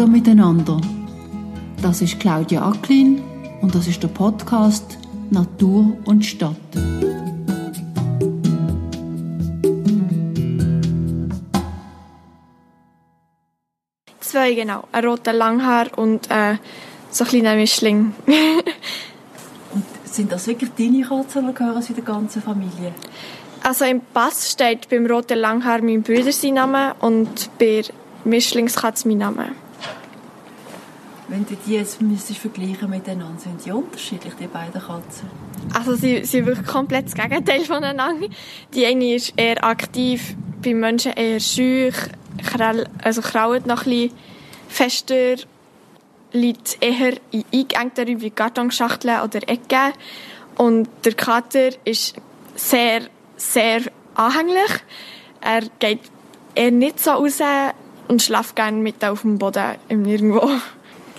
Hallo miteinander. Das ist Claudia Acklin und das ist der Podcast Natur und Stadt. Zwei, genau. Ein roter Langhaar und äh, so ein kleiner Mischling. und sind das wirklich deine Katzen oder gehören sie der ganzen Familie? Also im Pass steht beim roten Langhaar mein Bruder sein Name und bei Mischlingskatze mein Name. Wenn du die jetzt müsstest vergleichen miteinander, sind die unterschiedlich, die beiden Katzen? Also sie sind wirklich komplett das Gegenteil voneinander. Die eine ist eher aktiv, bei Menschen eher schüch, also kraut noch ein bisschen fester, liegt eher in eingeengteren wie Kartonschachteln oder Ecken. Und der Kater ist sehr, sehr anhänglich. Er geht eher nicht so raus und schläft gerne mit auf dem Boden im Nirgendwo.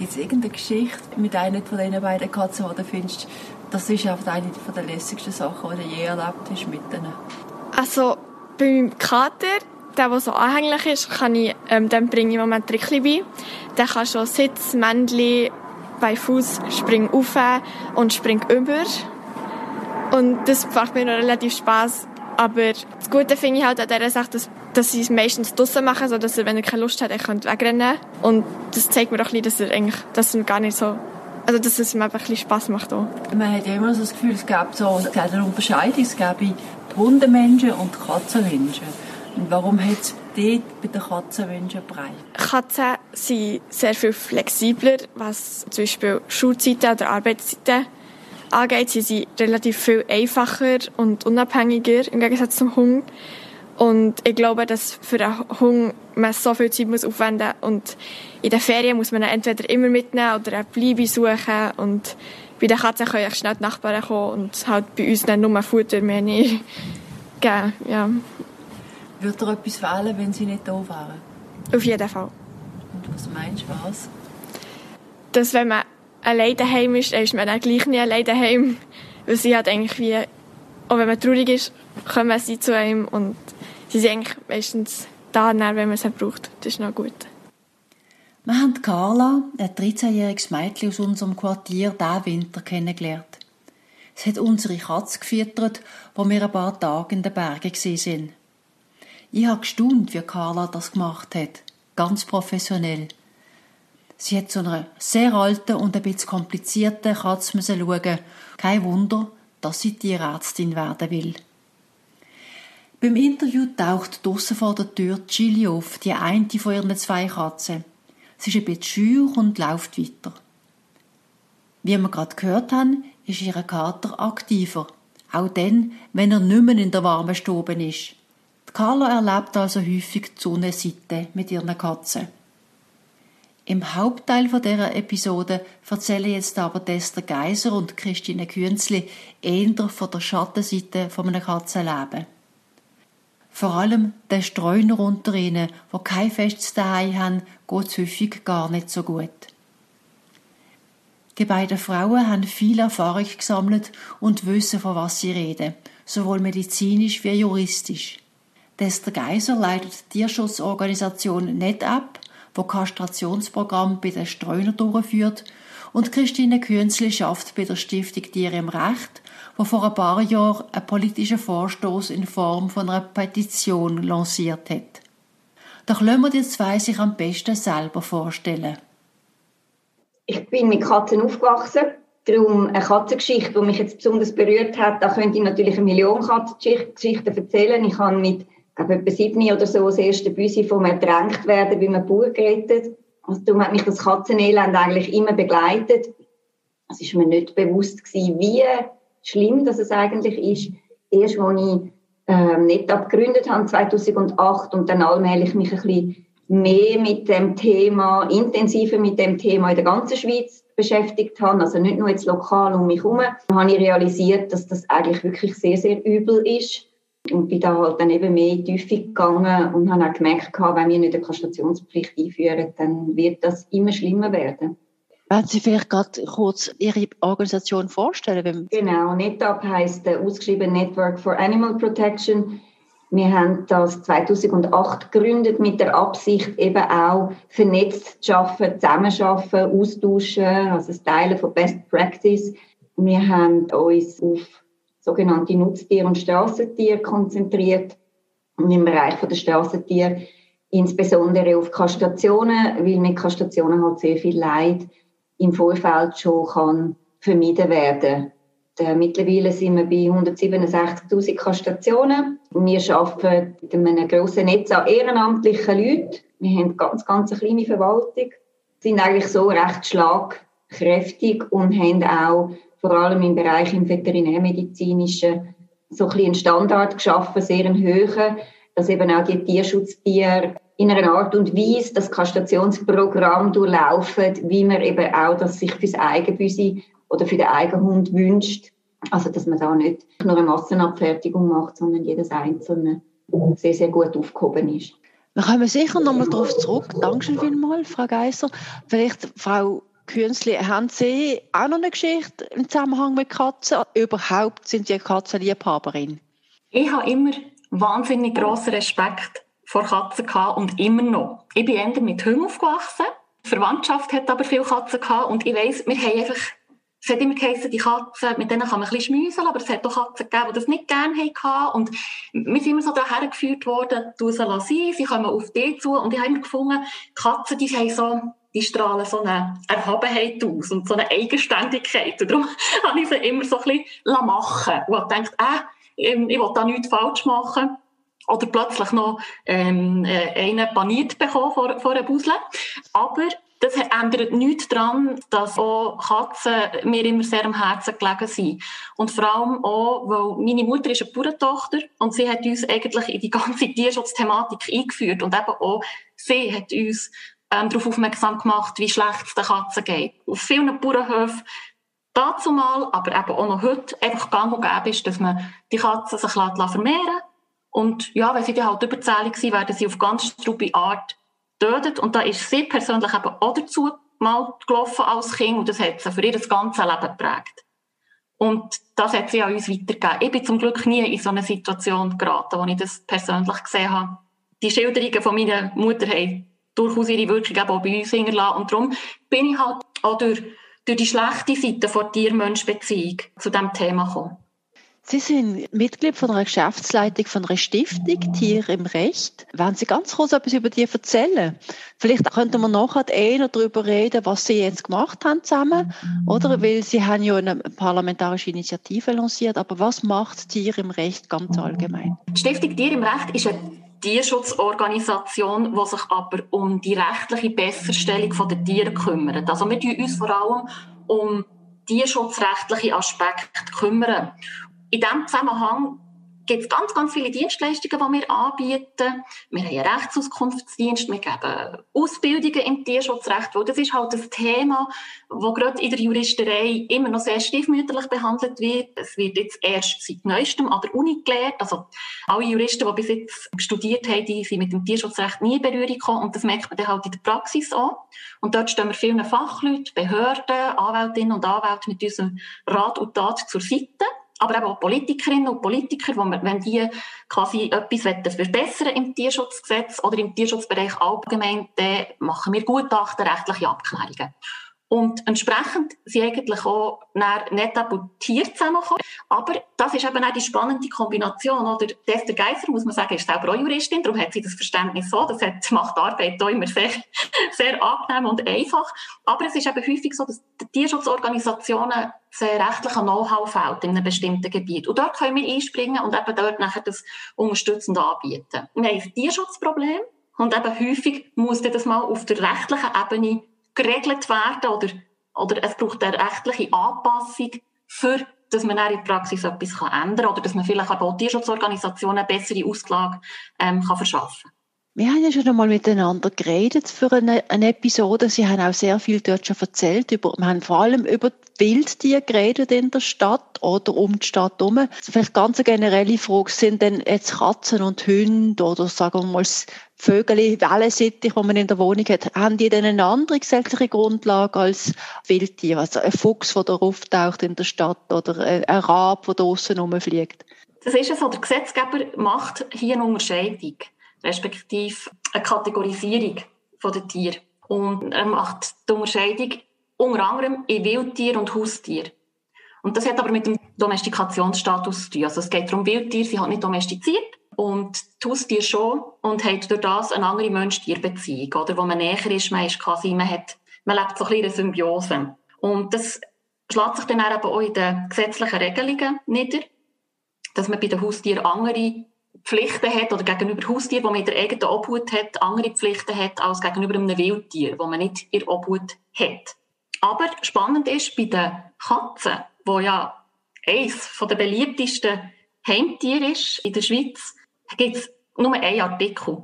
Gibt es irgendeine Geschichte mit einer von diesen beiden Katzen, die du findest, das ist einfach eine der lässigsten Sachen, die du je erlebt hast mit ihnen? Also, beim Kater, der, der so anhänglich ist, kann ich, ähm, dem bringe ich im Moment Trickli bei. Der kann schon Sitz, Männchen, bei Fuß springen auf und springt über. Und das macht mir noch relativ Spaß. Aber das Gute finde ich halt an dieser Sache, dass dass sie es meistens draußen machen, so dass er, wenn er keine Lust hat, er könnte wegrennen. Und das zeigt mir doch ein bisschen, dass er eigentlich, dass er gar nicht so, also dass es ihm einfach ein bisschen Spass macht auch. Man hat immer so das Gefühl, es gäbe so eine Unterscheidung, es gäbe Hundemenschen und Katzenmenschen. Und warum hat es dort bei den Katzenmenschen breit? Katzen sind sehr viel flexibler, was zum Beispiel Schulzeiten oder Arbeitszeiten angeht. Sie sind relativ viel einfacher und unabhängiger im Gegensatz zum Hund. Und ich glaube, dass für einen Hund man so viel Zeit muss aufwenden muss. Und in den Ferien muss man ihn entweder immer mitnehmen oder eine Bleibe suchen. Und bei den Katzen können schnell die Nachbarn kommen und halt bei uns dann nur Futter mehr nicht geben. Ja. Würde er etwas wählen, wenn sie nicht da wären? Auf jeden Fall. Und was meinst du, was? Dass wenn man allein daheim ist, dann ist man dann gleich nicht allein daheim. Weil sie halt eigentlich wie, auch wenn man traurig ist, kommen sie zu einem und sie sind eigentlich meistens da, wenn man sie braucht. Das ist noch gut. Wir haben Carla, ein 13-jähriges Mädchen aus unserem Quartier, diesen Winter kennengelernt. Sie hat unsere Katze gefüttert, wo wir ein paar Tage in den Bergen sind. Ich habe gestaunt, wie Carla das gemacht hat. Ganz professionell. Sie hat zu einer sehr alten und ein bisschen komplizierten Katze schauen. Kein Wunder, dass sie Tierärztin werden will. Beim Interview taucht draussen vor der Tür Chili auf, die eine von ihren zwei Katzen. Sie ist ein bisschen schüch und läuft weiter. Wie wir gerade gehört haben, ist ihr Kater aktiver. Auch dann, wenn er nicht mehr in der warmen Stube ist. Carla erlebt also häufig die Sonnenseite mit ihren Katzen. Im Hauptteil von dieser Episode erzählen jetzt aber Esther Geiser und Christine Künzli eher von der Schattenseite von einem Katzenleben. Vor allem den Streuner unter ihnen, die kein festes Zuhause haben, geht es häufig gar nicht so gut. Die beiden Frauen haben viel Erfahrung gesammelt und wissen, von was sie reden, sowohl medizinisch wie juristisch. Dester Geiser leitet die Tierschutzorganisation NetApp, wo Kastrationsprogramm bei den Streunern durchführt, und Christine Künzli schafft bei der Stiftung Tiere im Recht, wo vor ein paar Jahren einen politischen Vorstoß in Form von einer Petition lanciert hat. Doch lassen wir die zwei sich am besten selber vorstellen. Ich bin mit Katzen aufgewachsen. Darum eine Katzengeschichte, die mich jetzt besonders berührt hat, da könnte ich natürlich eine Million Katzengeschichten erzählen. Ich habe mit glaube, etwa sieben oder so das erste Büsi vom Ertränkt werden, wie man Bauer gerettet. Also darum hat mich das Katzenelend eigentlich immer begleitet. Es ist mir nicht bewusst gewesen, wie schlimm dass es eigentlich ist. Erst, als ich ähm, nicht abgegründet habe, 2008, und dann allmählich mich ein bisschen mehr mit dem Thema, intensiver mit dem Thema in der ganzen Schweiz beschäftigt habe, also nicht nur jetzt lokal um mich herum, habe ich realisiert, dass das eigentlich wirklich sehr, sehr übel ist. Und bin da halt dann eben mehr in die Tiefe gegangen und habe auch gemerkt, wenn wir nicht eine Kastrationspflicht einführen, dann wird das immer schlimmer werden. Wenn Sie vielleicht gerade kurz Ihre Organisation vorstellen? Genau, NetApp heisst äh, ausgeschrieben Network for Animal Protection. Wir haben das 2008 gegründet mit der Absicht, eben auch vernetzt zu arbeiten, zusammenarbeiten, austauschen, also das Teilen von Best Practice. Wir haben uns auf sogenannte Nutztiere und Straßentiere konzentriert und im Bereich der Straßentiere insbesondere auf Kastrationen, weil mit Kastrationen halt sehr viel Leid im Vorfeld schon kann vermieden werden. Äh, mittlerweile sind wir bei 167.000 Kastrationen. Wir arbeiten mit einem grossen Netz an ehrenamtlichen Leuten. Wir haben ganz, ganz eine kleine Verwaltung, sind eigentlich so recht schlagkräftig und haben auch vor allem im Bereich im Veterinärmedizinischen so ein einen Standard geschaffen, sehr einen hohen, dass eben auch die Tierschutztiere in einer Art und Weise das Kastrationsprogramm durchlaufen, wie man eben auch das sich fürs Eigenbüsi oder für den Eigenhund wünscht. Also, dass man da nicht nur eine Massenabfertigung macht, sondern jedes Einzelne sehr, sehr gut aufgehoben ist. Wir kommen sicher nochmal darauf zurück. Dankeschön vielmals, Frau Geisser. Vielleicht, Frau Künstli, haben Sie auch noch eine Geschichte im Zusammenhang mit Katzen? Überhaupt sind Sie eine Katzenliebhaberin? Ich habe immer wahnsinnig grossen Respekt vor Katzen gehabt und immer noch. Ich bin eher mit Hunden aufgewachsen. Die Verwandtschaft hat aber viele Katzen gehabt und ich weiss, wir haben einfach es hat immer geheißen, die Katzen, mit denen kann man ein bisschen schmüseln, aber es hat auch Katzen gegeben, die das nicht gerne hatten. Und wir sind immer so daher geführt worden, du sie sein, sie kommen auf dich zu. Und ich habe immer gefunden, Katzen, die haben so, die strahlen so eine Erhabenheit aus und so eine Eigenständigkeit. Und darum habe ich sie immer so ein bisschen machen Und ich dachte, äh, ich will da nichts falsch machen oder plötzlich noch ähm, äh, einen paniert bekommen vor, vor einem Busle. Aber das ändert nichts daran, dass auch Katzen mir immer sehr am Herzen gelegen sind. Und vor allem auch, weil meine Mutter ist eine Bauerntochter und sie hat uns eigentlich in die ganze Tierschutzthematik eingeführt. Und eben auch sie hat uns ähm, darauf aufmerksam gemacht, wie schlecht es den Katzen geht. Auf vielen Bauernhöfen dazu mal, aber eben auch noch heute einfach gang und gäbe ist, dass man die Katzen sich vermehren und ja, wenn sie dann halt überzählig sind, werden sie auf ganz strube Art tötet. Und da ist sie persönlich eben auch dazu mal gelaufen als Kind und das hat sie für ihr ganzes Leben geprägt. Und das hat sie an uns weitergegeben. Ich bin zum Glück nie in so eine Situation geraten, wo ich das persönlich gesehen habe. Die Schilderungen von meiner Mutter haben durchaus ihre Wirkung eben auch bei uns hinterlassen. Und darum bin ich halt auch durch, durch die schlechte Seite von Tier-Mensch-Beziehung zu diesem Thema gekommen. Sie sind Mitglied von einer Geschäftsleitung von einer Stiftung, Tiere im Recht. Wollen Sie ganz kurz etwas über die erzählen? Vielleicht könnten wir nachher eher darüber reden, was Sie jetzt gemacht haben zusammen, oder? Weil Sie haben ja eine parlamentarische Initiative lanciert, aber was macht Tiere im Recht ganz allgemein? Die Stiftung Tiere im Recht ist eine Tierschutzorganisation, die sich aber um die rechtliche Besserstellung der Tiere kümmert. Also wir kümmern uns vor allem um tierschutzrechtliche Aspekte kümmern in diesem Zusammenhang gibt es ganz, ganz viele Dienstleistungen, die wir anbieten. Wir haben einen Rechtsauskunftsdienst, wir geben Ausbildungen im Tierschutzrecht, weil das ist halt das Thema, das gerade in der Juristerei immer noch sehr stiefmütterlich behandelt wird. Es wird jetzt erst seit Neuestem an der Uni gelehrt. Also alle Juristen, die bis jetzt studiert haben, die sind mit dem Tierschutzrecht nie in Berührung gekommen und das merkt man dann halt in der Praxis an. Und dort stehen wir vielen Fachleuten, Behörden, Anwältinnen und Anwälte mit unserem Rat und Tat zur Seite aber eben auch Politikerinnen und Politiker, wo wir, wenn die quasi etwas verbessern im Tierschutzgesetz oder im Tierschutzbereich allgemein, dann machen wir Gutachten, rechtliche Abklärungen. Und entsprechend sind eigentlich auch nicht Tiere zusammengekommen. Aber das ist eben auch die spannende Kombination. Oder Esther Geiser, muss man sagen, ist selber auch Juristin, darum hat sie das Verständnis so. Das hat, macht die Arbeit auch immer sehr, sehr angenehm und einfach. Aber es ist eben häufig so, dass die Tierschutzorganisationen sehr rechtlichen Know-how fehlt in einem bestimmten Gebiet. Und dort können wir einspringen und eben dort nachher das unterstützend anbieten. Wir haben ein Tierschutzproblem. Und eben häufig muss das mal auf der rechtlichen Ebene geregelt werden oder, oder es braucht eine rechtliche Anpassung, für dass man in der Praxis etwas ändern kann oder dass man vielleicht auch Tierschutzorganisationen eine bessere Auslage ähm, kann verschaffen kann. Wir haben ja schon einmal miteinander geredet für eine, eine, Episode. Sie haben auch sehr viel dort schon erzählt. Über, wir haben vor allem über Wildtiere geredet in der Stadt oder um die Stadt herum. Vielleicht ganz eine generelle Frage, sind denn jetzt Katzen und Hunde oder sagen wir mal Vögel, Wellensittich, die man in der Wohnung hat, haben die denn eine andere gesetzliche Grundlage als Wildtiere? Also ein Fuchs, der da auftaucht in der Stadt oder ein Rab, der draussen rumfliegt? Das ist es so, der Gesetzgeber macht hier eine Unterscheidung, respektive eine Kategorisierung der Tiere. Und er macht die Unterscheidung unter anderem in Wildtier und Haustier. Und das hat aber mit dem Domestikationsstatus zu tun. Also es geht darum, Wildtiere sind halt nicht domestiziert und die Haustiere schon und haben durch das eine andere Mensch-Tier-Beziehung, oder? Wo man näher ist, man ist quasi, man hat, man lebt so ein bisschen in Symbiose. Und das schlägt sich dann eben auch in den gesetzlichen Regelungen nieder, dass man bei den Haustieren andere Pflichten hat oder gegenüber Haustieren, die man in der eigenen Obhut hat, andere Pflichten hat als gegenüber einem Wildtier, wo man nicht in Obhut hat. Aber spannend ist bei den Katzen, wo ja eines der beliebtesten Heimtiere ist in der Schweiz, gibt es nur einen Artikel,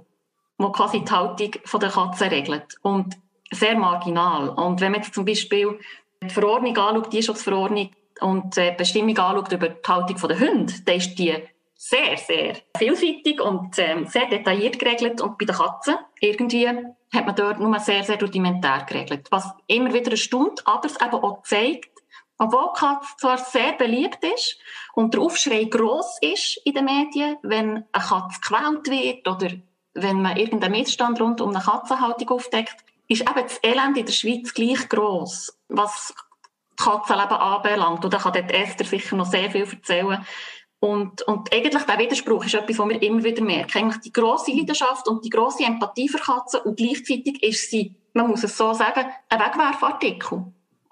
der quasi die Haltung der Katzen regelt. Und sehr marginal. Und wenn man jetzt zum Beispiel die Verordnung anschaut, die Tierschutzverordnung und die Bestimmung anschaut über die Haltung der Hunde, dann ist die sehr, sehr vielseitig und ähm, sehr detailliert geregelt. Und bei den Katzen irgendwie hat man dort nur sehr, sehr rudimentär geregelt. Was immer wieder erstaunt, aber es eben auch zeigt, obwohl Katze zwar sehr beliebt ist und der Aufschrei gross ist in den Medien, wenn eine Katze gequält wird oder wenn man irgendeinen Missstand rund um eine Katzenhaltung aufdeckt, ist eben das Elend in der Schweiz gleich gross, was Katzenleben anbelangt. Und da kann dort Esther sicher noch sehr viel erzählen. Und, und eigentlich der Widerspruch ist etwas, was wir immer wieder merken. Eigentlich die grosse Leidenschaft und die grosse Empathie für Katzen und gleichzeitig ist sie, man muss es so sagen, ein Wegwerfartikel.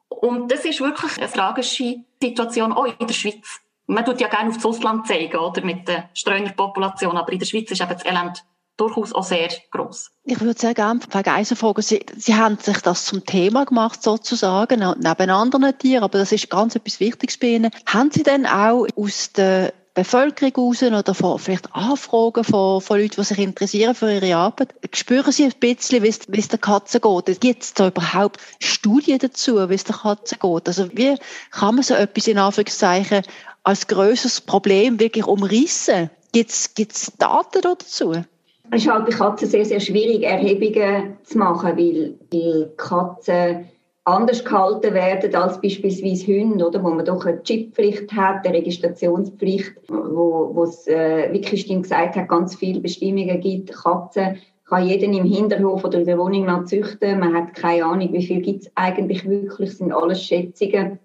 Und das ist wirklich eine tragische Situation auch in der Schweiz. Man tut ja gerne auf das Ausland zeigen, oder, mit der Streunerpopulation, aber in der Schweiz ist eben das Elend durchaus auch sehr groß. Ich würde sehr gerne wegen einer Frage, Sie, Sie haben sich das zum Thema gemacht, sozusagen, neben anderen Tieren, aber das ist ganz etwas Wichtiges bei Ihnen. Haben Sie denn auch aus der Bevölkerung raus oder von vielleicht Anfragen von, von Leuten, die sich interessieren für ihre Arbeit, spüren Sie ein bisschen, wie es, wie es der Katze geht? Gibt es da überhaupt Studien dazu, wie es der Katze geht? Also wie kann man so etwas in Anführungszeichen als größeres Problem wirklich umrissen? Gibt es Daten dazu? Es ist halt bei Katzen sehr, sehr schwierig, Erhebungen zu machen, weil die Katzen anders gehalten werden als beispielsweise Hunde, oder, wo man doch eine Chipppflicht hat, eine Registrationspflicht, wo, wo es, äh, wie Christine gesagt hat, ganz viele Bestimmungen gibt. Katzen kann jeden im Hinterhof oder in der Wohnung noch züchten. Man hat keine Ahnung, wie viel gibt es eigentlich wirklich, das sind alles Schätzungen.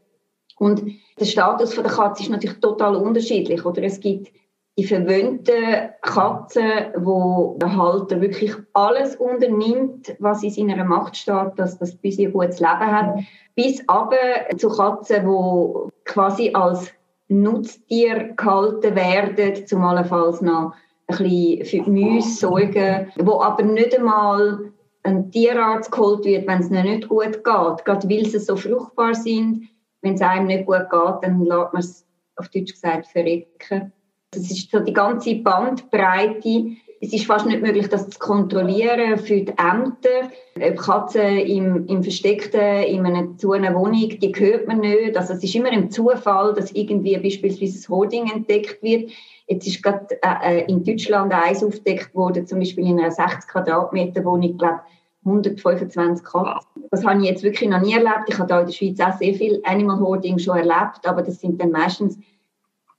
Und der Status von der Katze ist natürlich total unterschiedlich, oder? Es gibt die verwöhnten Katzen, wo der Halter wirklich alles unternimmt, was in seiner Macht steht, dass das bis ihr gutes Leben hat, bis aber zu Katzen, wo quasi als Nutztier gehalten werden, zumalenfalls noch ein bisschen für die Müsse sorgen, wo aber nicht einmal ein Tierarzt geholt wird, wenn es ihnen nicht gut geht, gerade weil sie so fruchtbar sind. Wenn es einem nicht gut geht, dann lässt man es auf Deutsch gesagt verrecken. Es ist so die ganze Bandbreite. Es ist fast nicht möglich, das zu kontrollieren für die Ämter. Ob Katzen im, im Versteckten, in einer, zu einer Wohnung, die hört man nicht. Also es ist immer ein Zufall, dass irgendwie beispielsweise das Hoarding entdeckt wird. Jetzt ist gerade äh, in Deutschland eins aufgedeckt worden, zum Beispiel in einer 60 Quadratmeter Wohnung, glaube 125 Katzen. Das habe ich jetzt wirklich noch nie erlebt. Ich habe da in der Schweiz auch sehr viel Animal Hoarding schon erlebt, aber das sind dann meistens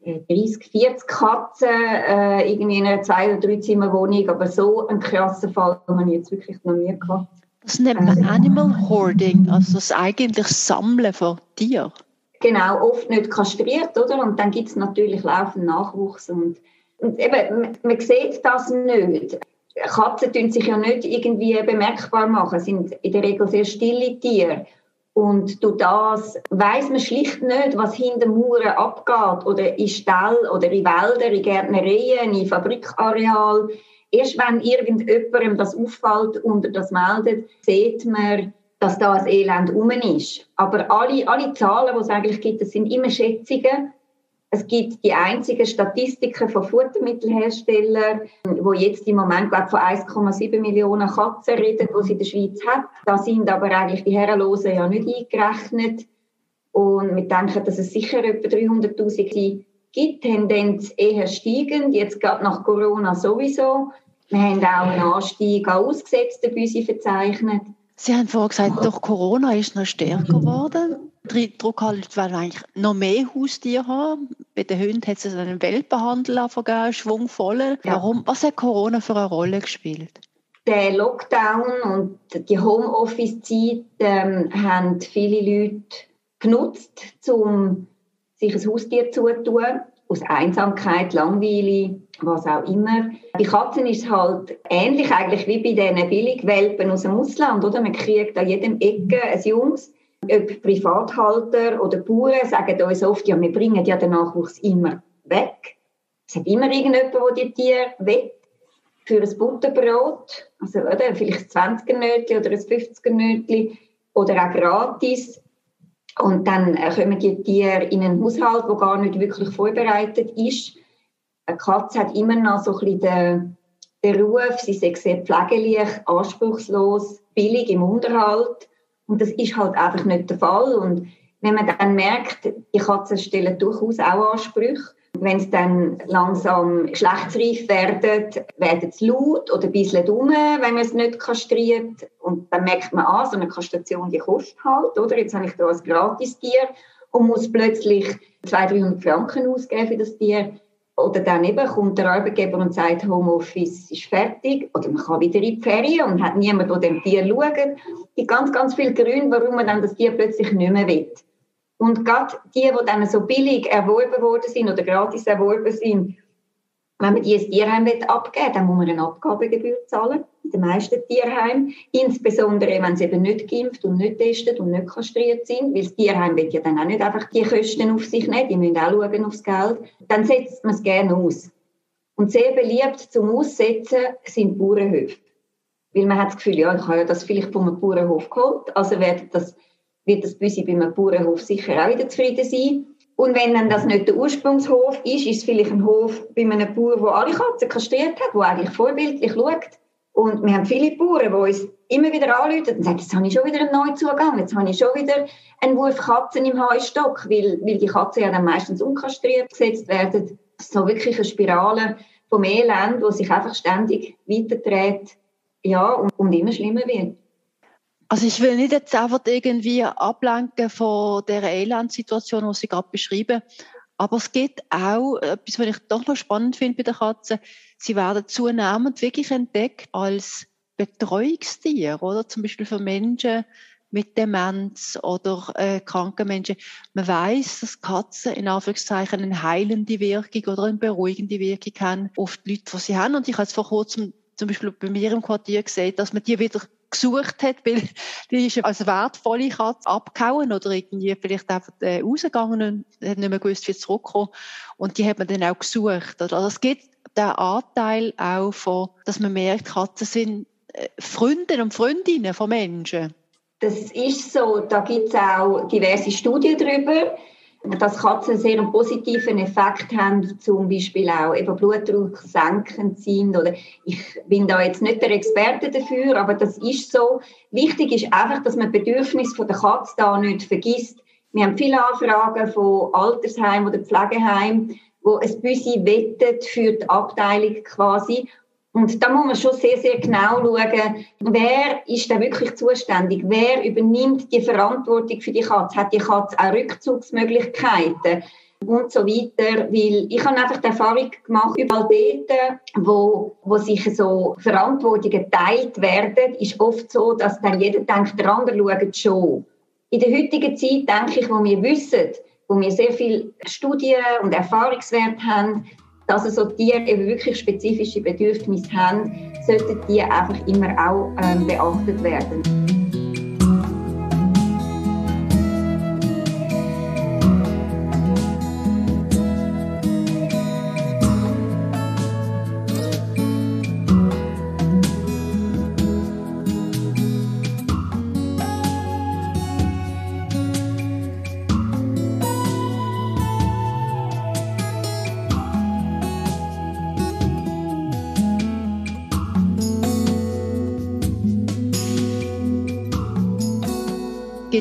30, 40 Katzen äh, irgendwie in einer zwei- oder drei Zimmer Wohnung, aber so einen krassen Fall habe ich jetzt wirklich noch nie gehabt. Das nennt man äh, Animal Hoarding, also das eigentlich Sammeln von Tieren. Genau, oft nicht kastriert, oder? Und dann gibt es natürlich laufend Nachwuchs und, und eben, man, man sieht das nicht. Katzen tun sich ja nicht irgendwie bemerkbar machen, sind in der Regel sehr stille Tiere. Und durch das weiß man schlicht nicht, was hinter Mauern abgeht oder in Stall oder in Wäldern, in Gärtnereien, in Fabrikareal. Erst wenn irgendjemandem das auffällt und das meldet, sieht man, dass da ein Elend rum ist. Aber alle, alle Zahlen, die es eigentlich gibt, das sind immer Schätzungen. Es gibt die einzigen Statistiken von Futtermittelherstellern, wo jetzt im Moment glaube von 1,7 Millionen Katzen reden, die sie in der Schweiz hat. Da sind aber eigentlich die Herrenlosen ja nicht eingerechnet. Und wir denken, dass es sicher etwa 300'000 gibt, Tendenz eher steigend, jetzt gerade nach Corona sowieso. Wir haben auch einen Anstieg an ausgesetzten Büsi verzeichnet. Sie haben vorhin gesagt, durch Corona ist noch stärker geworden. Druck halt, weil wir eigentlich noch mehr Haustiere haben. Bei den Hunden hat es einen Welpenhandel vergeben, schwungvoller. Ja. Warum? Was hat Corona für eine Rolle gespielt? Der Lockdown und die Homeoffice-Zeit ähm, haben viele Leute genutzt, um sich ein Haustier zu tun. Aus Einsamkeit, Langweile, was auch immer. Bei Katzen ist es halt ähnlich eigentlich wie bei diesen Billigwelpen aus dem Ausland, oder? Man kriegt an jedem Ecke ein Jungs Privathalter oder Bauern sagen uns oft, ja, wir bringen ja den Nachwuchs immer weg. Es hat immer irgendjemand, der die Tiere will. Für ein Butterbrot, also oder, vielleicht ein 20er Nötchen oder ein 50er Nötchen oder auch gratis. Und dann kommen die Tiere in einen Haushalt, der gar nicht wirklich vorbereitet ist. Eine Katze hat immer noch so ein bisschen den, den Ruf, sie sei sehr pfleglich, anspruchslos, billig im Unterhalt. Und das ist halt einfach nicht der Fall. Und wenn man dann merkt, die Katzen stellen durchaus auch Ansprüche, wenn es dann langsam geschlechtsreif werden, werden sie laut oder ein bisschen dumm, wenn man es nicht kastriert. Und dann merkt man an, so eine Kastration, die kostet halt, oder? Jetzt habe ich da ein Gratistier und muss plötzlich 200, 300 Franken ausgeben für das Tier. Oder dann kommt der Arbeitgeber und sagt, Homeoffice ist fertig. Oder man kann wieder in die Ferien und hat niemand, der dem Tier schaut. Die ganz, ganz viele Gründe, warum man dann das Tier plötzlich nicht mehr will. Und gerade die, die dann so billig erworben worden sind oder gratis erworben sind, wenn man die ins Tierheim abgeben will, dann muss man eine Abgabegebühr zahlen, in den meisten Tierheimen. Insbesondere, wenn sie eben nicht geimpft und nicht testet und nicht kastriert sind, weil das Tierheim will ja dann auch nicht einfach die Kosten auf sich nehmen, die müssen auch schauen aufs Geld. Dann setzt man es gerne aus. Und sehr beliebt zum Aussetzen sind Bauernhöfe. Weil man hat das Gefühl, ja, ich habe ja das vielleicht von einem Bauernhof geholt, also wird das, wird das bei einem Bauernhof sicher auch wieder zufrieden sein. Und wenn dann das nicht der Ursprungshof ist, ist es vielleicht ein Hof bei einem Bauer, der alle Katzen kastriert hat, der eigentlich vorbildlich schaut. Und wir haben viele Bauern, die uns immer wieder anrufen und sagen, jetzt habe ich schon wieder einen Neuzugang, jetzt habe ich schon wieder einen Wurf Katzen im Heustock, weil, weil die Katzen ja dann meistens unkastriert gesetzt werden. So wirklich eine Spirale vom Elend, die sich einfach ständig weiterdreht ja, und, und immer schlimmer wird. Also ich will nicht jetzt einfach irgendwie ablenken von der Elendsituation, die Sie gerade beschrieben aber es geht auch etwas, was ich doch noch spannend finde bei den Katzen. Sie werden zunehmend wirklich entdeckt als Betreuungstier, oder? Zum Beispiel für Menschen mit Demenz oder äh, kranken Menschen. Man weiß, dass Katzen in Anführungszeichen eine heilende Wirkung oder eine beruhigende Wirkung haben auf die Leute, die sie haben. Und ich habe es vor kurzem zum Beispiel bei mir im Quartier gesehen, dass man die wieder gesucht hat, weil die ist als wertvolle Katze abgehauen oder irgendwie vielleicht einfach äh, rausgegangen und hat nicht mehr gewusst, wie zurückkommen. Und die hat man dann auch gesucht. Also es gibt den Anteil auch von, dass man merkt, Katzen sind äh, Freunde und Freundinnen von Menschen. Das ist so. Da gibt es auch diverse Studien darüber dass Katzen sehr einen positiven Effekt haben, zum Beispiel auch eben Blutdruck senkend sind. Oder ich bin da jetzt nicht der Experte dafür, aber das ist so. Wichtig ist einfach, dass man Bedürfnisse von der Katze da nicht vergisst. Wir haben viele Anfragen von Altersheimen oder Pflegeheimen, wo ein Büsi wettet für die Abteilung quasi. Und da muss man schon sehr, sehr genau schauen, wer ist da wirklich zuständig? Wer übernimmt die Verantwortung für die Katze? Hat die Katze auch Rückzugsmöglichkeiten? Und so weiter, weil ich habe einfach die Erfahrung gemacht, überall dort, wo, wo sich so Verantwortungen geteilt werden, ist oft so, dass dann jeder denkt, der andere schaut schon. In der heutigen Zeit denke ich, wo wir wissen, wo wir sehr viel Studien und Erfahrungswerte haben, dass also Tiere eben wirklich spezifische Bedürfnisse haben, sollten die einfach immer auch ähm, beachtet werden.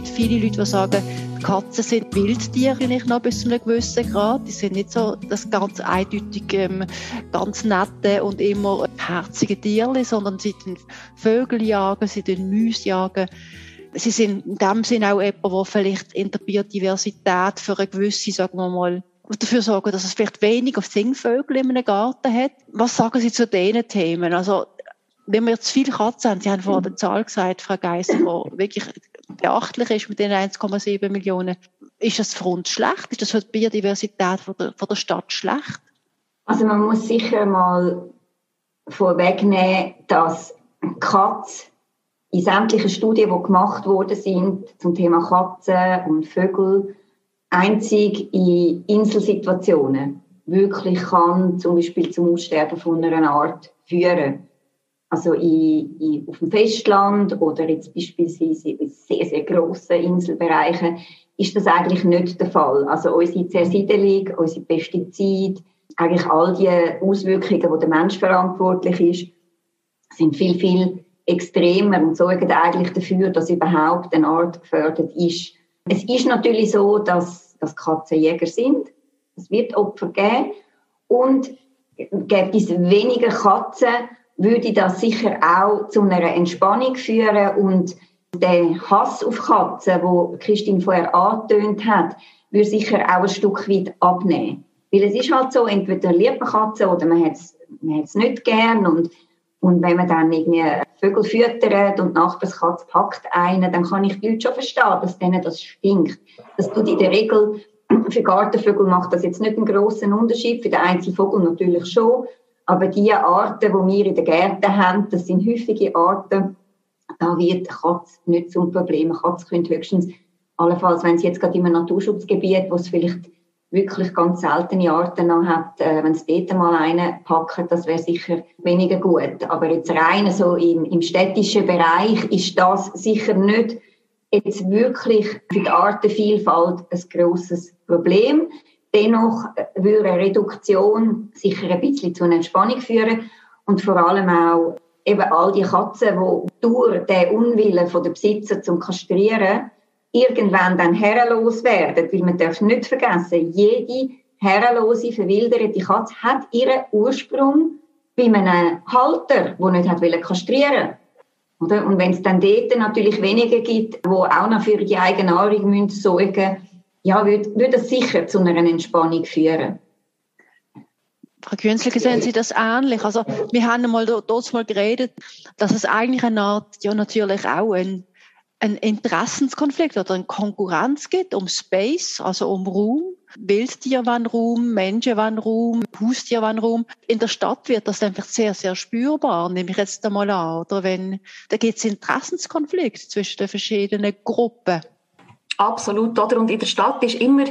Gibt viele Leute, die sagen, Katzen sind Wildtiere nicht noch bis zu einem gewissen Grad. Die sind nicht so das ganz eindeutig ähm, ganz nette und immer herzige Tiere, sondern sie sind Vögel jagen, sie den Mäuse jagen. Sie sind in dem Sinne auch jemand, der vielleicht in der Biodiversität für eine gewisse, sagen wir mal, dafür sorgen, dass es vielleicht weniger Singvögel in einem Garten hat. Was sagen Sie zu diesen Themen? Also, wenn wir zu viele Katzen haben, Sie haben vorhin eine Zahl gesagt, Frau Geisser, die wirklich beachtlich ist mit den 1,7 Millionen. Ist das für uns schlecht? Ist das für die Biodiversität von der, von der Stadt schlecht? Also man muss sicher mal vorwegnehmen, dass Katze in sämtlichen Studien, die gemacht worden sind zum Thema Katzen und Vögel, einzig in Inselsituationen wirklich kann zum Beispiel zum Aussterben von einer Art führen. Also in, in, auf dem Festland oder jetzt beispielsweise in sehr, sehr grossen Inselbereichen ist das eigentlich nicht der Fall. Also unsere Zersiedelung, unsere Pestizide, eigentlich all die Auswirkungen, wo der Mensch verantwortlich ist, sind viel, viel extremer und sorgen eigentlich dafür, dass überhaupt eine Art gefördert ist. Es ist natürlich so, dass, dass Katzenjäger sind. Es wird Opfer geben. Und gäbe es weniger Katzen, würde das sicher auch zu einer Entspannung führen und der Hass auf Katzen, wo Christine vorher angetönt hat, würde sicher auch ein Stück weit abnehmen. Weil es ist halt so, entweder liebt man Katzen oder man hat es nicht gern und, und wenn man dann irgendwie Vögel füttert und die Nachbarskatze packt einen, dann kann ich die Leute schon verstehen, dass denen das stinkt. Das tut in der Regel, für Gartenvögel macht das jetzt nicht einen grossen Unterschied, für den Einzelvogel natürlich schon, aber die Arten, die wir in den Gärten haben, das sind häufige Arten, da wird Katze nicht zum Problem. Katze könnte höchstens, allenfalls, wenn sie jetzt gerade in einem Naturschutzgebiet, wo es vielleicht wirklich ganz seltene Arten noch hat, äh, wenn es dort mal packen, das wäre sicher weniger gut. Aber jetzt rein so im, im städtischen Bereich ist das sicher nicht jetzt wirklich für die Artenvielfalt ein grosses Problem. Dennoch würde eine Reduktion sicher ein bisschen zu einer Entspannung führen und vor allem auch eben all die Katzen, die durch den Unwillen der Besitzer zum Kastrieren irgendwann dann herrenlos werden. Weil man darf nicht vergessen, jede herrenlose, verwilderte Katze hat ihren Ursprung bei einem Halter, der nicht hat kastrieren oder? Und wenn es dann dort natürlich weniger gibt, die auch noch für die eigene Nahrung sorgen müssen, ja, würde, würde das sicher zu einer Entspannung führen. Frau Künstler, sehen Sie das ähnlich? Also, wir haben einmal dort mal geredet, dass es eigentlich eine Art, ja, natürlich auch ein, ein Interessenskonflikt oder eine Konkurrenz gibt um Space, also um Raum. Wildtier wollen Raum, Menschen wollen Raum, Haustier wollen Raum. In der Stadt wird das einfach sehr, sehr spürbar, nehme ich jetzt einmal an. Oder wenn, da gibt es Interessenskonflikt zwischen den verschiedenen Gruppen. Absolut, oder? Und in der Stadt ist immer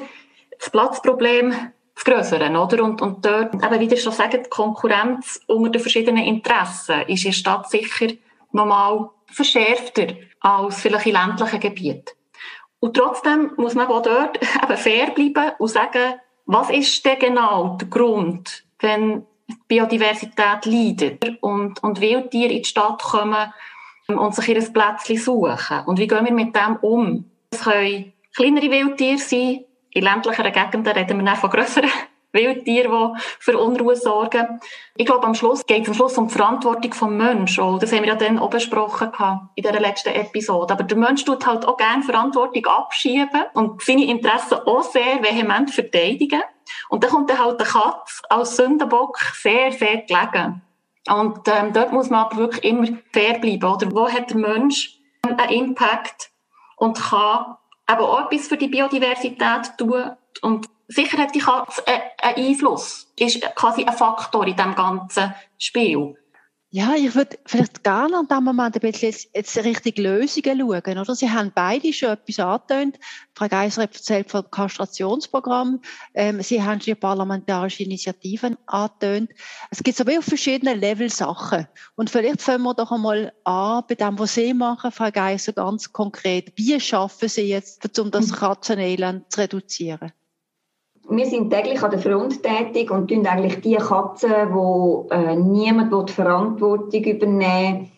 das Platzproblem das Größere, oder? Und, und dort, eben, wie ihr schon sagt, die Konkurrenz unter den verschiedenen Interessen ist in der Stadt sicher nochmal verschärfter als vielleicht in ländlichen Gebieten. Und trotzdem muss man auch dort eben fair bleiben und sagen, was ist denn genau der Grund, wenn die Biodiversität leidet und, und Wildtiere in die Stadt kommen und sich ihr Plätzchen suchen? Und wie gehen wir mit dem um? Es können kleinere Wildtiere sein. In ländlicheren Gegenden reden wir dann von grösseren Wildtieren, die für Unruhe sorgen. Ich glaube, am Schluss geht es am Schluss um die Verantwortung des Menschen. Das haben wir ja dann auch besprochen in dieser letzten Episode. Aber der Mensch tut halt auch gerne Verantwortung abschieben und seine Interessen auch sehr vehement verteidigen. Und dann kommt dann halt der Katz als Sündenbock sehr, sehr gelegen. Und ähm, dort muss man aber wirklich immer fair bleiben. Oder wo hat der Mensch einen Impact und kann eben auch etwas für die Biodiversität tun. Und sicher hat die Katze einen Einfluss, ist quasi ein Faktor in diesem ganzen Spiel. Ja, ich würde vielleicht gerne an diesem Moment ein bisschen jetzt richtig Lösungen schauen, oder? Sie haben beide schon etwas angetönt. Frau Geiser hat erzählt vom Kastrationsprogramm. Ähm, Sie haben schon parlamentarische Initiativen angetönt. Es gibt so wie auf verschiedenen Level Sachen. Und vielleicht fangen wir doch einmal an bei dem, was Sie machen, Frau Geiser, ganz konkret. Wie schaffen Sie jetzt, um das mhm. Katzenelend zu reduzieren? Wir sind täglich an der Front tätig und tun eigentlich die Katzen, wo äh, niemand die Verantwortung übernehmen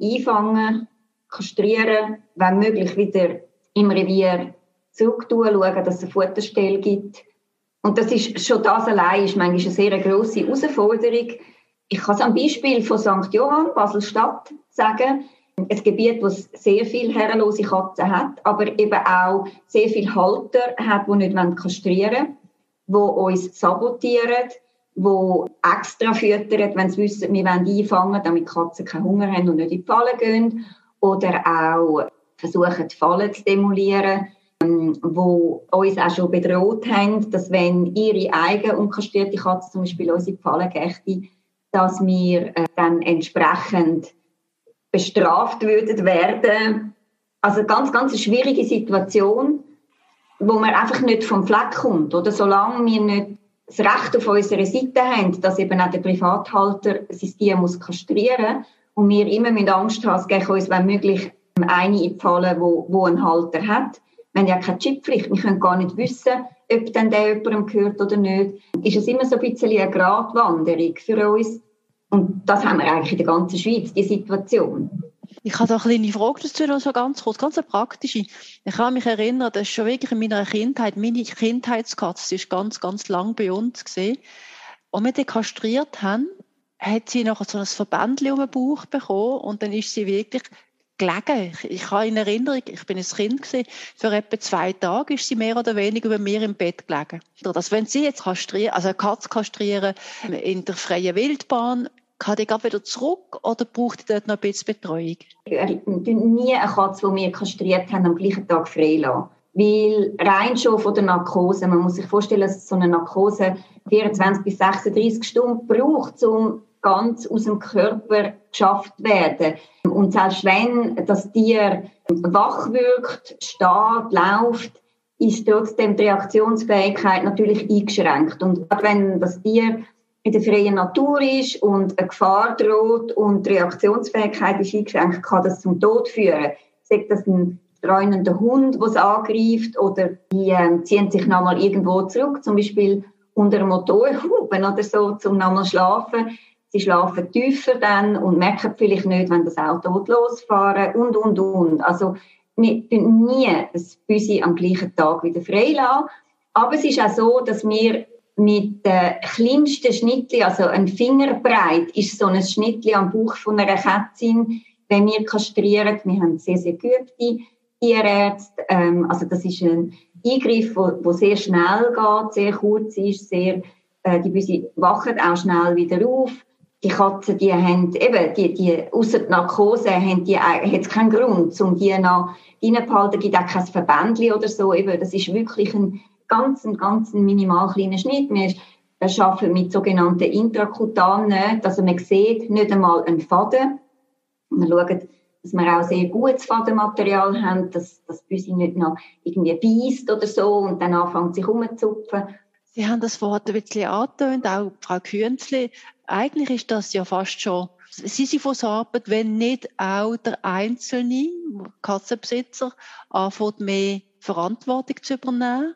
einfangen, kastrieren, wenn möglich wieder im Revier zurücktun, schauen, dass es eine Futterstelle gibt. Und das ist schon das allein ist manchmal eine sehr grosse Herausforderung. Ich kann es am Beispiel von St. Johann, Basel-Stadt, sagen. ein Gebiet, es sehr viele herrenlose Katzen hat, aber eben auch sehr viele Halter hat, die nicht kastrieren wollen, die uns sabotieren, die extra füttern, wenn sie wissen, wir wollen einfangen, damit die Katzen keinen Hunger haben und nicht in die Falle gehen. Oder auch versuchen, die Fallen zu demolieren, ähm, wo uns auch schon bedroht haben, dass wenn ihre eigene unkastrierte Katze zum Beispiel uns in die Falle gächte, dass wir äh, dann entsprechend bestraft würden werden. Also ganz, ganz eine schwierige Situation, wo man einfach nicht vom Fleck kommt. Oder solange wir nicht das Recht auf unserer Seite haben, dass eben auch der Privathalter sein Tier muss kastrieren und wir immer mit Angst haben, es geht uns, wenn möglich, eine in die Falle, wo, wo einen Halter hat. Wir haben ja keine Chipppflicht. Wir können gar nicht wissen, ob dann der jemandem gehört oder nicht. Ist es immer so ein bisschen eine Gratwanderung für uns. Und das haben wir eigentlich in der ganzen Schweiz, die Situation. Ich habe da eine kleine Frage dazu, noch so ganz kurz, ganz eine praktische. Ich kann mich erinnern, das ist schon wirklich in meiner Kindheit, meine Kindheitskatze ist ganz, ganz lang bei uns gesehen. Und wir die kastriert haben, hat sie noch so ein Verbändchen um den Bauch bekommen und dann ist sie wirklich gelegen. Ich, habe in Erinnerung, ich bin ein Kind gewesen, für etwa zwei Tage ist sie mehr oder weniger bei mir im Bett gelegen. Also wenn sie jetzt kastrieren, also eine Katze kastrieren in der freien Wildbahn, kann die wieder zurück oder braucht die dort noch ein bisschen Betreuung? Wir nie eine Katze, die wir kastriert haben, am gleichen Tag freilassen. Weil rein schon von der Narkose, man muss sich vorstellen, dass so eine Narkose 24 bis 36 Stunden braucht, um ganz aus dem Körper geschafft werden. Und selbst wenn das Tier wach wirkt, steht, läuft, ist trotzdem die Reaktionsfähigkeit natürlich eingeschränkt. Und wenn das Tier in der freien Natur ist und eine Gefahr droht und die Reaktionsfähigkeit ist eingeschränkt, kann das zum Tod führen. Sagt das ein streunender Hund, der es angreift, oder die äh, ziehen sich nochmal irgendwo zurück, zum Beispiel unter einem Motorhuben oder so, um nochmal schlafen. Sie schlafen tiefer dann und merken vielleicht nicht, wenn das Auto losfahren und, und, und. Also, wir tun nie das Büsi am gleichen Tag wieder freilassen. Aber es ist auch so, dass wir mit den kleinsten Schnittli, also ein Fingerbreit, ist so ein Schnittli am Bauch von einer Kätzin, wenn wir kastrieren. Wir haben sehr, sehr geübte Tierärzte. Ähm, also das ist ein Eingriff, wo sehr schnell geht, sehr kurz ist, sehr, äh, die Büsi wachen auch schnell wieder auf die Katzen, die haben eben, die, die, ausser die Narkose, haben die, hat es keinen Grund, um die noch reinzuhalten, gibt auch kein Verbändchen oder so, eben, das ist wirklich ein ganz, ein ganz minimal kleiner Schnitt. Wir arbeiten mit sogenannten Intrakutanen, also man sieht nicht einmal einen Faden. Wir schauen, dass wir auch sehr gutes Fadenmaterial haben, dass das Büsi nicht noch irgendwie beißt oder so und dann anfängt sich umzupfen. Sie haben das Wort ein bisschen angetönt, auch Frau Künzli. Eigentlich ist das ja fast schon Sisyphus-Arbeit, wenn nicht auch der einzelne Katzenbesitzer anfängt, mehr Verantwortung zu übernehmen.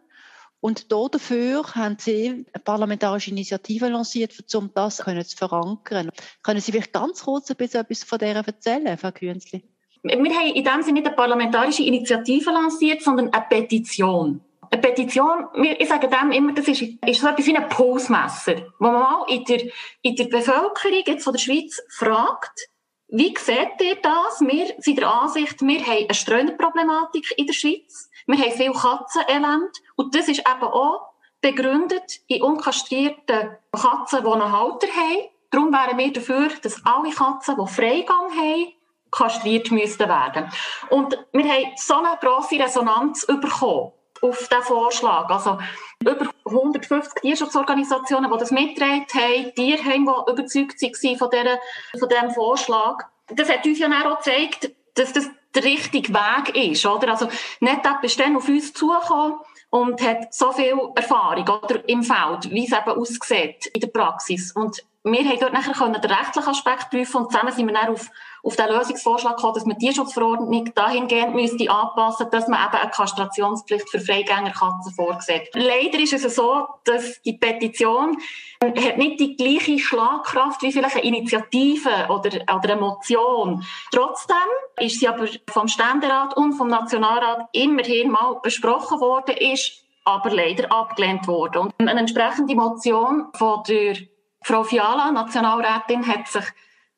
Und dafür haben Sie eine parlamentarische Initiative lanciert, um das zu verankern. Können Sie vielleicht ganz kurz ein bisschen etwas von der erzählen, Frau Künzli? Wir haben in dem Sinne nicht eine parlamentarische Initiative lanciert, sondern eine Petition. Eine Petition, ich sage dem immer, das ist, ist so etwas wie ein Pulsmesser, wo man mal in der, in der Bevölkerung jetzt von der Schweiz fragt, wie seht ihr das? Wir sind der Ansicht, wir haben eine Streunerproblematik in der Schweiz. Wir haben viel Katzenelend. Und das ist eben auch begründet in unkastrierten Katzen, die einen Halter haben. Darum wären wir dafür, dass alle Katzen, die Freigang haben, kastriert müssten werden. Und wir haben so eine grosse Resonanz bekommen auf diesen Vorschlag. Also über 150 Tierschutzorganisationen, die das mitgetragen haben, Tierheime, die überzeugt waren von, dieser, von diesem Vorschlag. Das hat uns ja auch gezeigt, dass das der richtige Weg ist. Oder? Also NetApp ist dann auf uns zugekommen und hat so viel Erfahrung oder, im Feld, wie es eben aussieht in der Praxis. Und wir haben dort nachher können den rechtlichen Aspekt prüfen und zusammen sind wir dann auf, auf den Lösungsvorschlag gekommen, dass man die Tierschutzverordnung dahingehend müsste anpassen, dass man eben eine Kastrationspflicht für Freigängerkatzen vorsieht. Leider ist es so, dass die Petition hat nicht die gleiche Schlagkraft wie vielleicht eine Initiative oder, oder eine Motion. Trotzdem ist sie aber vom Ständerat und vom Nationalrat immerhin mal besprochen worden, ist aber leider abgelehnt worden. Und eine entsprechende Motion von der Frau Fiala, Nationalrätin, hat sich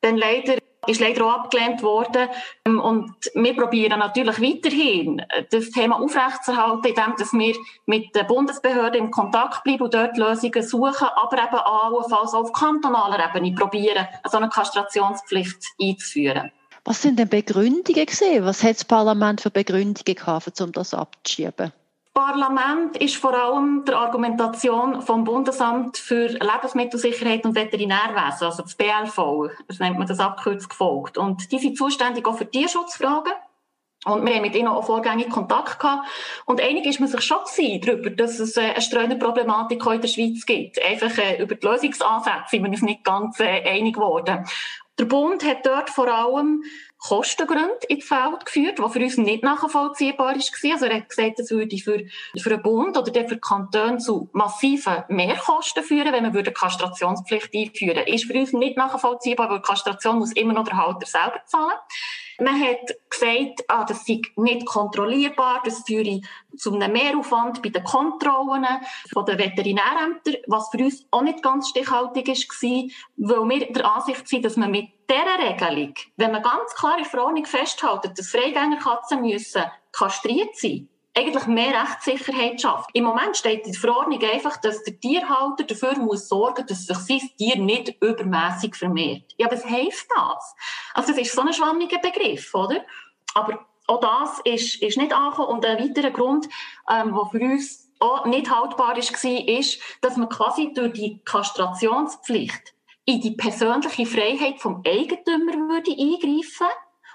dann leider ist leider auch abgelehnt worden. Ähm, und wir probieren natürlich weiterhin, das Thema aufrechtzuerhalten, indem wir mit den Bundesbehörden in Kontakt bleiben und dort Lösungen suchen, aber eben allenfalls auf kantonaler Ebene probieren, so eine Kastrationspflicht einzuführen. Was sind denn Begründungen gesehen? Was hat das Parlament für Begründungen gehabt, um das abzuschieben? Parlament ist vor allem der Argumentation vom Bundesamt für Lebensmittelsicherheit und Veterinärwesen, also das BLV, das nennt man das abkürzt, gefolgt. Und die sind zuständig auch für Tierschutzfragen. Und wir haben mit ihnen auch vorgängig Kontakt gehabt. Und einig ist man sich schon darüber, dass es äh, eine Streunerproblematik in der Schweiz gibt. Einfach äh, über die Lösungsansätze sind wir uns nicht ganz äh, einig geworden. Der Bund hat dort vor allem Kostengründe ins Feld geführt, die für uns nicht nachvollziehbar war. Also er hat gesagt, das würde für, für den Bund oder für Kantone zu massiven Mehrkosten führen, wenn man eine Kastrationspflicht einführen würde. Ist für uns nicht nachvollziehbar, weil Kastration muss immer noch der Halter selber zahlen. Man hat gesagt, ah, das sei nicht kontrollierbar, das führe zu einem Mehraufwand bei den Kontrollen von den Veterinärämtern, was für uns auch nicht ganz stichhaltig war, weil wir der Ansicht sind, dass man mit dieser Regelung, wenn man ganz klar in Verordnung festhält, dass Freigängerkatzen müssen kastriert sein eigentlich mehr Rechtssicherheit schafft. Im Moment steht in der Verordnung einfach, dass der Tierhalter dafür muss sorgen, dass sich sein Tier nicht übermäßig vermehrt. Ja, was heisst das? Also das ist so ein schwammiger Begriff, oder? Aber auch das ist, ist nicht angekommen. Und ein weiterer Grund, ähm, der für uns auch nicht haltbar war, ist, dass man quasi durch die Kastrationspflicht in die persönliche Freiheit vom Eigentümer würde eingreifen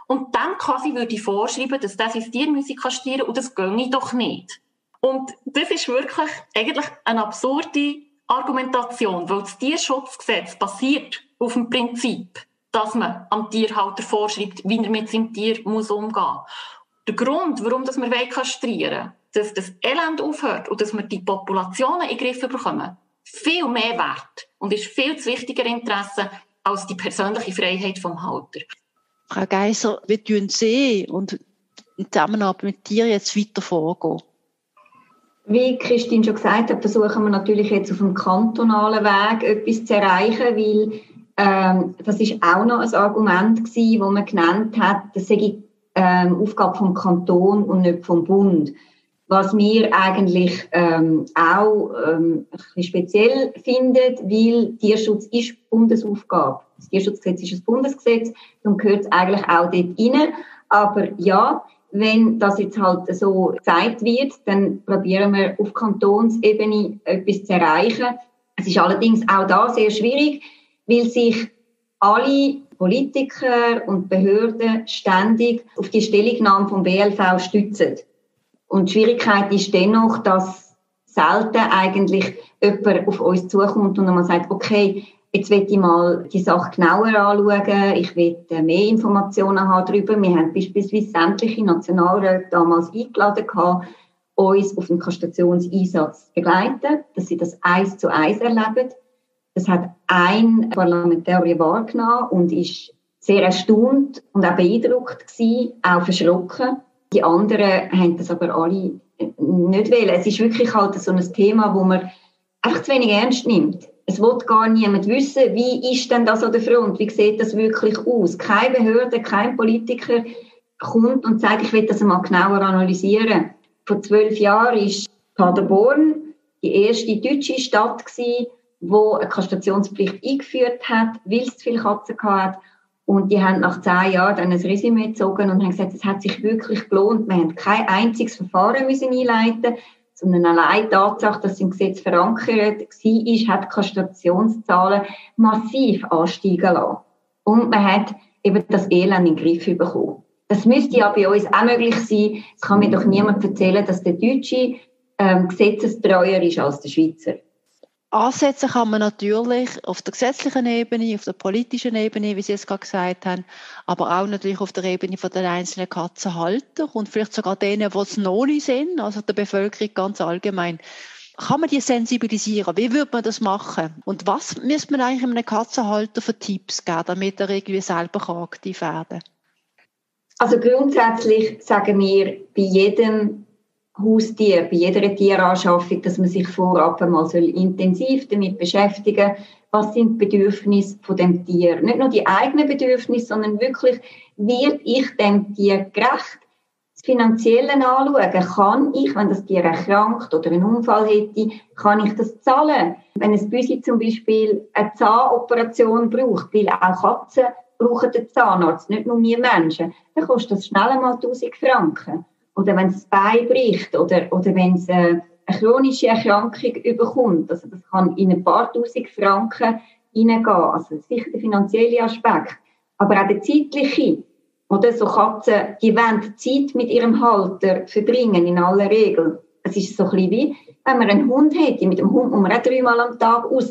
und dann quasi würde ich vorschreiben, dass das ins Tier müsse kastrieren und das ginge doch nicht. Und das ist wirklich eigentlich eine absurde Argumentation, weil das Tierschutzgesetz basiert auf dem Prinzip, dass man am Tierhalter vorschreibt, wie er mit seinem Tier muss umgehen muss. Der Grund, warum das wir kastrieren dass das Elend aufhört und dass wir die Populationen in den Griff bekommen, viel mehr wert und ist viel zu wichtiger Interesse als die persönliche Freiheit vom Halter. Frau Geiser, wie tun Sie und in Zusammenarbeit mit dir jetzt weiter vorgehen? Wie Christine schon gesagt hat, versuchen wir natürlich jetzt auf dem kantonalen Weg etwas zu erreichen, weil ähm, das ist auch noch ein Argument gewesen, das man genannt hat, das sei ähm, Aufgabe vom Kanton und nicht vom Bund. Was wir eigentlich ähm, auch ähm, ein bisschen speziell finden, weil Tierschutz ist Bundesaufgabe. Das Tierschutzgesetz ist ein Bundesgesetz, dann gehört es eigentlich auch dort rein. Aber ja, wenn das jetzt halt so gezeigt wird, dann probieren wir auf Kantonsebene etwas zu erreichen. Es ist allerdings auch da sehr schwierig, weil sich alle Politiker und Behörden ständig auf die Stellungnahme vom BLV stützen. Und die Schwierigkeit ist dennoch, dass selten eigentlich jemand auf uns zukommt und man sagt, okay, jetzt will ich mal die Sache genauer anschauen, ich will äh, mehr Informationen haben darüber. Wir haben beispielsweise sämtliche Nationalräte damals eingeladen gehabt, uns auf den Kastrationseinsatz zu begleiten, dass sie das eins zu eins erleben. Das hat ein Parlamentarier wahrgenommen und ist sehr erstaunt und auch beeindruckt gewesen, auch verschrocken die anderen haben das aber alle nicht wollen. Es ist wirklich halt so ein Thema, wo man einfach zu wenig ernst nimmt. Es will gar niemand wissen, wie ist denn das an der Front? Wie sieht das wirklich aus? Keine Behörde, kein Politiker kommt und sagt, ich will das mal genauer analysieren. Vor zwölf Jahren ist Paderborn die erste deutsche Stadt gewesen, wo eine Kastrationspflicht eingeführt hat, weil es zu viele Katzen hatte. Und die haben nach zehn Jahren dann ein Resümee gezogen und haben gesagt, es hat sich wirklich gelohnt. Wir haben kein einziges Verfahren müssen einleiten sondern allein die Tatsache, dass im Gesetz verankert war, hat Kastrationszahlen massiv ansteigen lassen. Und man hat eben das Elend in den Griff bekommen. Das müsste ja bei uns auch möglich sein. Es kann mir doch niemand erzählen, dass der Deutsche ähm, gesetzestreuer ist als der Schweizer. Ansetzen kann man natürlich auf der gesetzlichen Ebene, auf der politischen Ebene, wie Sie es gerade gesagt haben, aber auch natürlich auf der Ebene von den einzelnen Katzenhalter und vielleicht sogar denen, die es noch nicht sind, also der Bevölkerung ganz allgemein. Kann man die sensibilisieren? Wie würde man das machen? Und was müsste man eigentlich einem Katzenhalter für Tipps geben, damit er irgendwie selber aktiv werden kann? Also grundsätzlich sagen wir bei jedem Haustier, bei jeder Tieranschaffung, dass man sich vorab einmal soll intensiv damit beschäftigen was sind die Bedürfnisse von dem Tier. Nicht nur die eigenen Bedürfnisse, sondern wirklich, wird ich dem Tier gerecht? Das Finanzielle anschauen, kann ich, wenn das Tier erkrankt oder einen Unfall hätte, kann ich das zahlen? Wenn ein Büsi zum Beispiel eine Zahnoperation braucht, weil auch Katzen brauchen den Zahnarzt, nicht nur wir Menschen, dann kostet das schnell einmal 1000 Franken. Oder wenn es das Bein bricht oder, oder wenn es äh, eine chronische Erkrankung überkommt, also das kann in ein paar Tausend Franken hineingehen. Also sicher der finanzielle Aspekt. Aber auch der zeitliche. Oder so Katzen, die wollen Zeit mit ihrem Halter verbringen, in aller Regel. Es ist so ein bisschen wie, wenn man einen Hund hätte. Mit dem Hund muss man auch dreimal am Tag raus.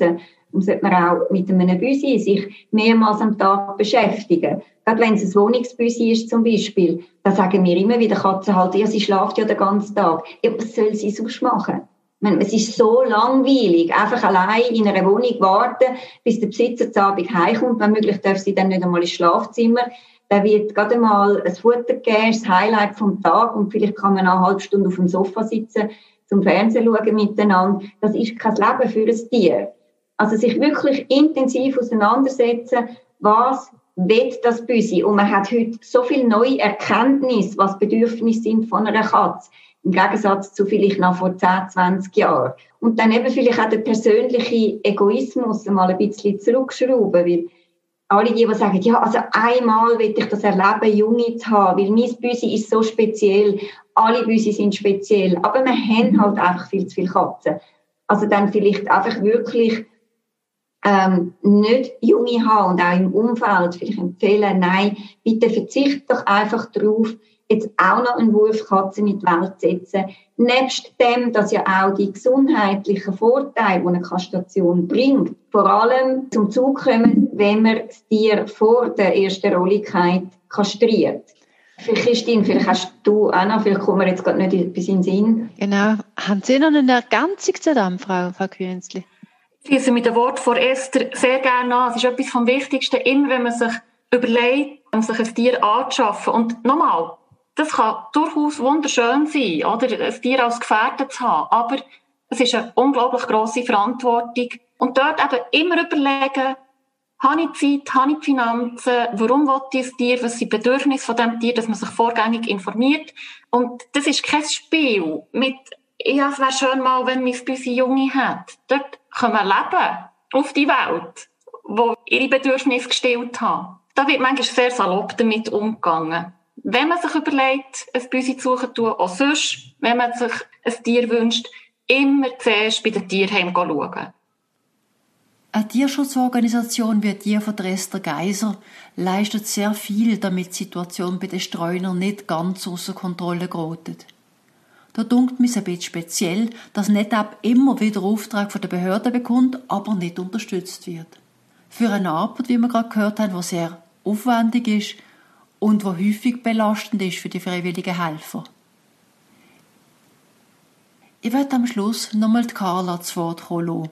Sollte man auch mit einem Büsi sich mehrmals am Tag beschäftigen. Gerade wenn es ein Wohnungsbüsi ist zum Beispiel, da sagen wir immer wieder Katzenhalter, ja, sie schlaft ja den ganzen Tag. Ja, was soll sie sonst machen? meine, es ist so langweilig, einfach allein in einer Wohnung warten, bis der Besitzer zu Abend heimkommt. Wenn möglich darf sie dann nicht einmal ins Schlafzimmer. Da wird gerade mal ein Futter geben, das Highlight vom Tag und vielleicht kann man eine halbe Stunde auf dem Sofa sitzen, zum Fernsehen schauen miteinander. Das ist kein Leben für ein Tier. Also sich wirklich intensiv auseinandersetzen, was will das Büsi. Und man hat heute so viel neue Erkenntnis, was Bedürfnisse sind von einer Katze. Im Gegensatz zu vielleicht noch vor 10, 20 Jahren. Und dann eben vielleicht auch der persönliche Egoismus mal ein bisschen zurückschrauben, weil alle die, die sagen, ja, also einmal will ich das erleben, Junge zu haben, weil mein Büsi ist so speziell, alle Büsi sind speziell, aber wir haben halt einfach viel zu viele Katzen. Also dann vielleicht einfach wirklich ähm, nicht Junge haben und auch im Umfeld vielleicht empfehlen, nein, bitte verzicht doch einfach darauf, jetzt auch noch einen Wurfkatze in die Welt zu setzen. Nebst dem, dass ja auch die gesundheitlichen Vorteile, die eine Kastration bringt, vor allem zum Zug kommen, wenn man das Tier vor der ersten Rolligkeit kastriert. Christine, vielleicht hast du auch noch, vielleicht kommen wir jetzt gerade nicht bis in den Sinn. Genau. Haben Sie noch eine Ergänzung zu dem, Frau, Frau Künzli? Schließe mit dem Wort von Esther sehr gerne an. Es ist etwas vom Wichtigsten, immer wenn man sich überlegt, um sich ein Tier anzuschaffen. Und nochmal, das kann durchaus wunderschön sein, oder? Ein Tier als Gefährte zu haben. Aber es ist eine unglaublich grosse Verantwortung. Und dort eben immer überlegen, habe ich Zeit, habe ich Finanzen, warum will ich das Tier, was sind die Bedürfnisse von dem Tier, dass man sich vorgängig informiert. Und das ist kein Spiel mit, ja, es wäre schön mal, wenn mein Büsi Junge hat. Dort kommen Leben auf die Welt, wo ihre Bedürfnisse gestillt haben. Da wird manchmal sehr salopp damit umgegangen. Wenn man sich überlegt, ein Büsi zu suchen, auch sonst, wenn man sich ein Tier wünscht, immer zuerst bei den Tierheimen schauen. Eine Tierschutzorganisation wie die von Esther Geiser leistet sehr viel, damit die Situation bei den Streunern nicht ganz außer Kontrolle gerät. Da dunkt mich ein bisschen speziell, dass NetApp immer wieder Auftrag von der Behörde bekommt, aber nicht unterstützt wird. Für eine Arbeit, wie wir gerade gehört haben, die sehr aufwendig ist und wo häufig belastend ist für die freiwilligen Helfer. Ich werde am Schluss nochmal die Carla zu Wort kommen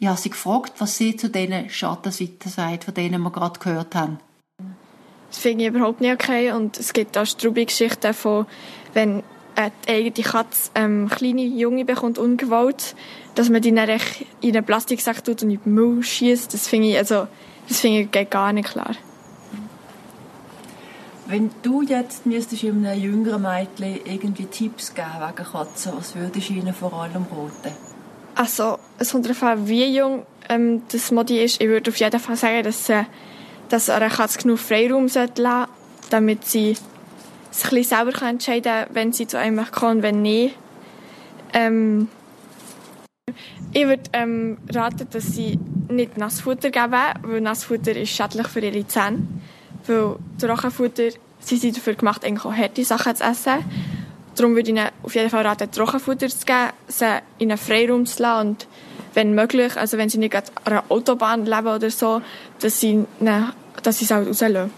Ich habe sie gefragt, was sie zu diesen Schattenseiten sagt, von denen wir gerade gehört haben. Das finde ich überhaupt nicht okay und es gibt auch Strubi-Geschichten von, wenn eine eigene Katze ähm, kleine Junge bekommt, ungewollt, dass man die dann in einen Plastiksack tut und in den Müll schießt, das finde ich, also, das finde ich gar nicht klar. Wenn du jetzt müsstest einem jüngeren Mädchen irgendwie Tipps geben wegen Katzen, was würdest du ihnen vor allem raten? Also, es kommt darauf an, wie jung ähm, das Modi ist. Ich würde auf jeden Fall sagen, dass, äh, dass eine Katze genug Freiraum lassen sollte, damit sie sich ein selber entscheiden kann, wenn sie zu einem kommt und wenn nicht. Ähm, ich würde ähm, raten, dass sie nicht Nassfutter geben, weil Nassfutter ist schädlich für ihre Zähne. Weil Trockenfutter, sie sind dafür gemacht, eigentlich auch harte Sachen zu essen. Darum würde ich ihnen auf jeden Fall raten, Trockenfutter zu geben, sie in einen Freiraum zu lassen und wenn möglich, also wenn sie nicht an einer Autobahn leben oder so, dass sie, dass sie es auch rauslassen.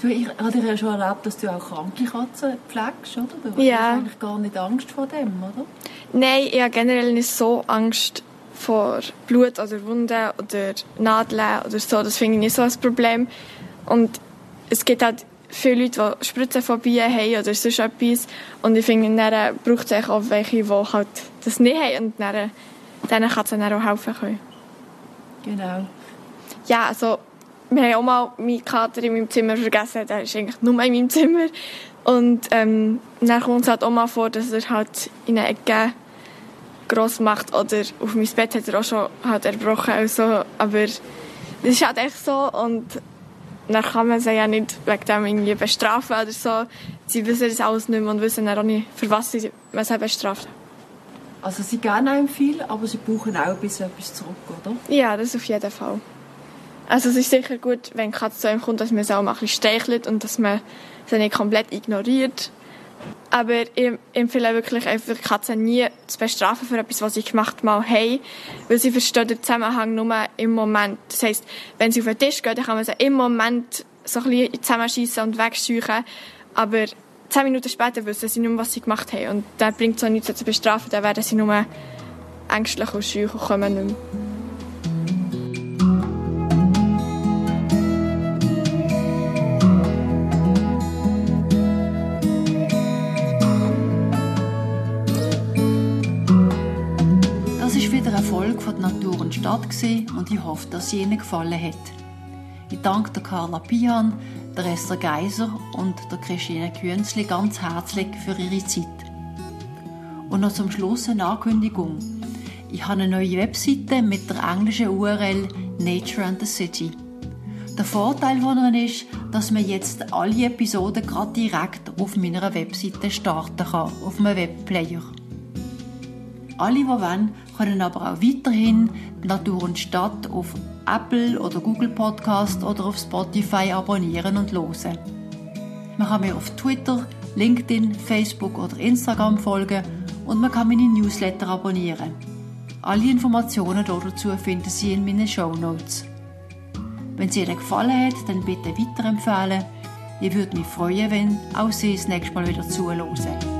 Du, ich habe dir ja schon erlebt, dass du auch kranke Katzen pflegst, oder? Du ja. hast eigentlich gar nicht Angst vor dem, oder? Nein, ich habe generell nicht so Angst vor Blut oder Wunden oder Nadeln oder so. Das finde ich nicht so ein Problem. Und es gibt halt viele Leute, die Spritzenphobien haben oder sonst etwas. Und ich finde, dann braucht es auch welche, die halt das nicht haben und dann, denen kann es dann auch helfen können. Genau. Ja, also wir haben auch mal meinen Kater in meinem Zimmer vergessen. Der ist eigentlich nur in meinem Zimmer. Und ähm, dann kommt es halt auch mal vor, dass er halt in einer Ecke gross macht oder auf mein Bett hat er auch schon halt erbrochen. Also, aber das ist halt echt so und dann kann man sie ja nicht wegen dem irgendwie bestrafen oder so. Sie wissen das alles nicht mehr und wissen auch nicht, für was sie man sie bestraft. Also sie geben einem viel, aber sie brauchen auch ein bisschen etwas zurück, oder? Ja, das auf jeden Fall. Also es ist sicher gut, wenn Katze zu einem kommt, dass man sie auch mal ein bisschen und dass man sie nicht komplett ignoriert. Aber ich empfehle wirklich einfach die Katze nie zu bestrafen für etwas, was sie gemacht mal haben, weil sie versteht den Zusammenhang nur im Moment. Das heisst, wenn sie auf den Tisch geht, dann kann man sie im Moment so ein bisschen zusammenschießen und wegscheuchen, aber zehn Minuten später wissen sie nicht mehr, was sie gemacht haben. Und dann bringt es auch nichts, zu bestrafen, dann werden sie nur ängstlich und scheu und kommen nicht mehr. Folge von Natur und Stadt und ich hoffe, dass sie Ihnen gefallen hat. Ich danke der Carla Pihan, der Esther Geiser und der Christine Künzli ganz herzlich für ihre Zeit. Und noch zum Schluss eine Ankündigung. Ich habe eine neue Webseite mit der englischen URL Nature and the City. Der Vorteil von ist, dass man jetzt alle Episoden gerade direkt auf meiner Webseite starten kann, auf einem Webplayer. Alle, die wollen, können aber auch weiterhin Natur und Stadt auf Apple oder Google Podcast oder auf Spotify abonnieren und hören. Man kann mir auf Twitter, LinkedIn, Facebook oder Instagram folgen und man kann meine Newsletter abonnieren. Alle Informationen dazu finden Sie in meinen Show Notes. Wenn es Ihnen gefallen hat, dann bitte weiterempfehlen. Ich würde mich freuen, wenn auch Sie das nächste Mal wieder zuhören.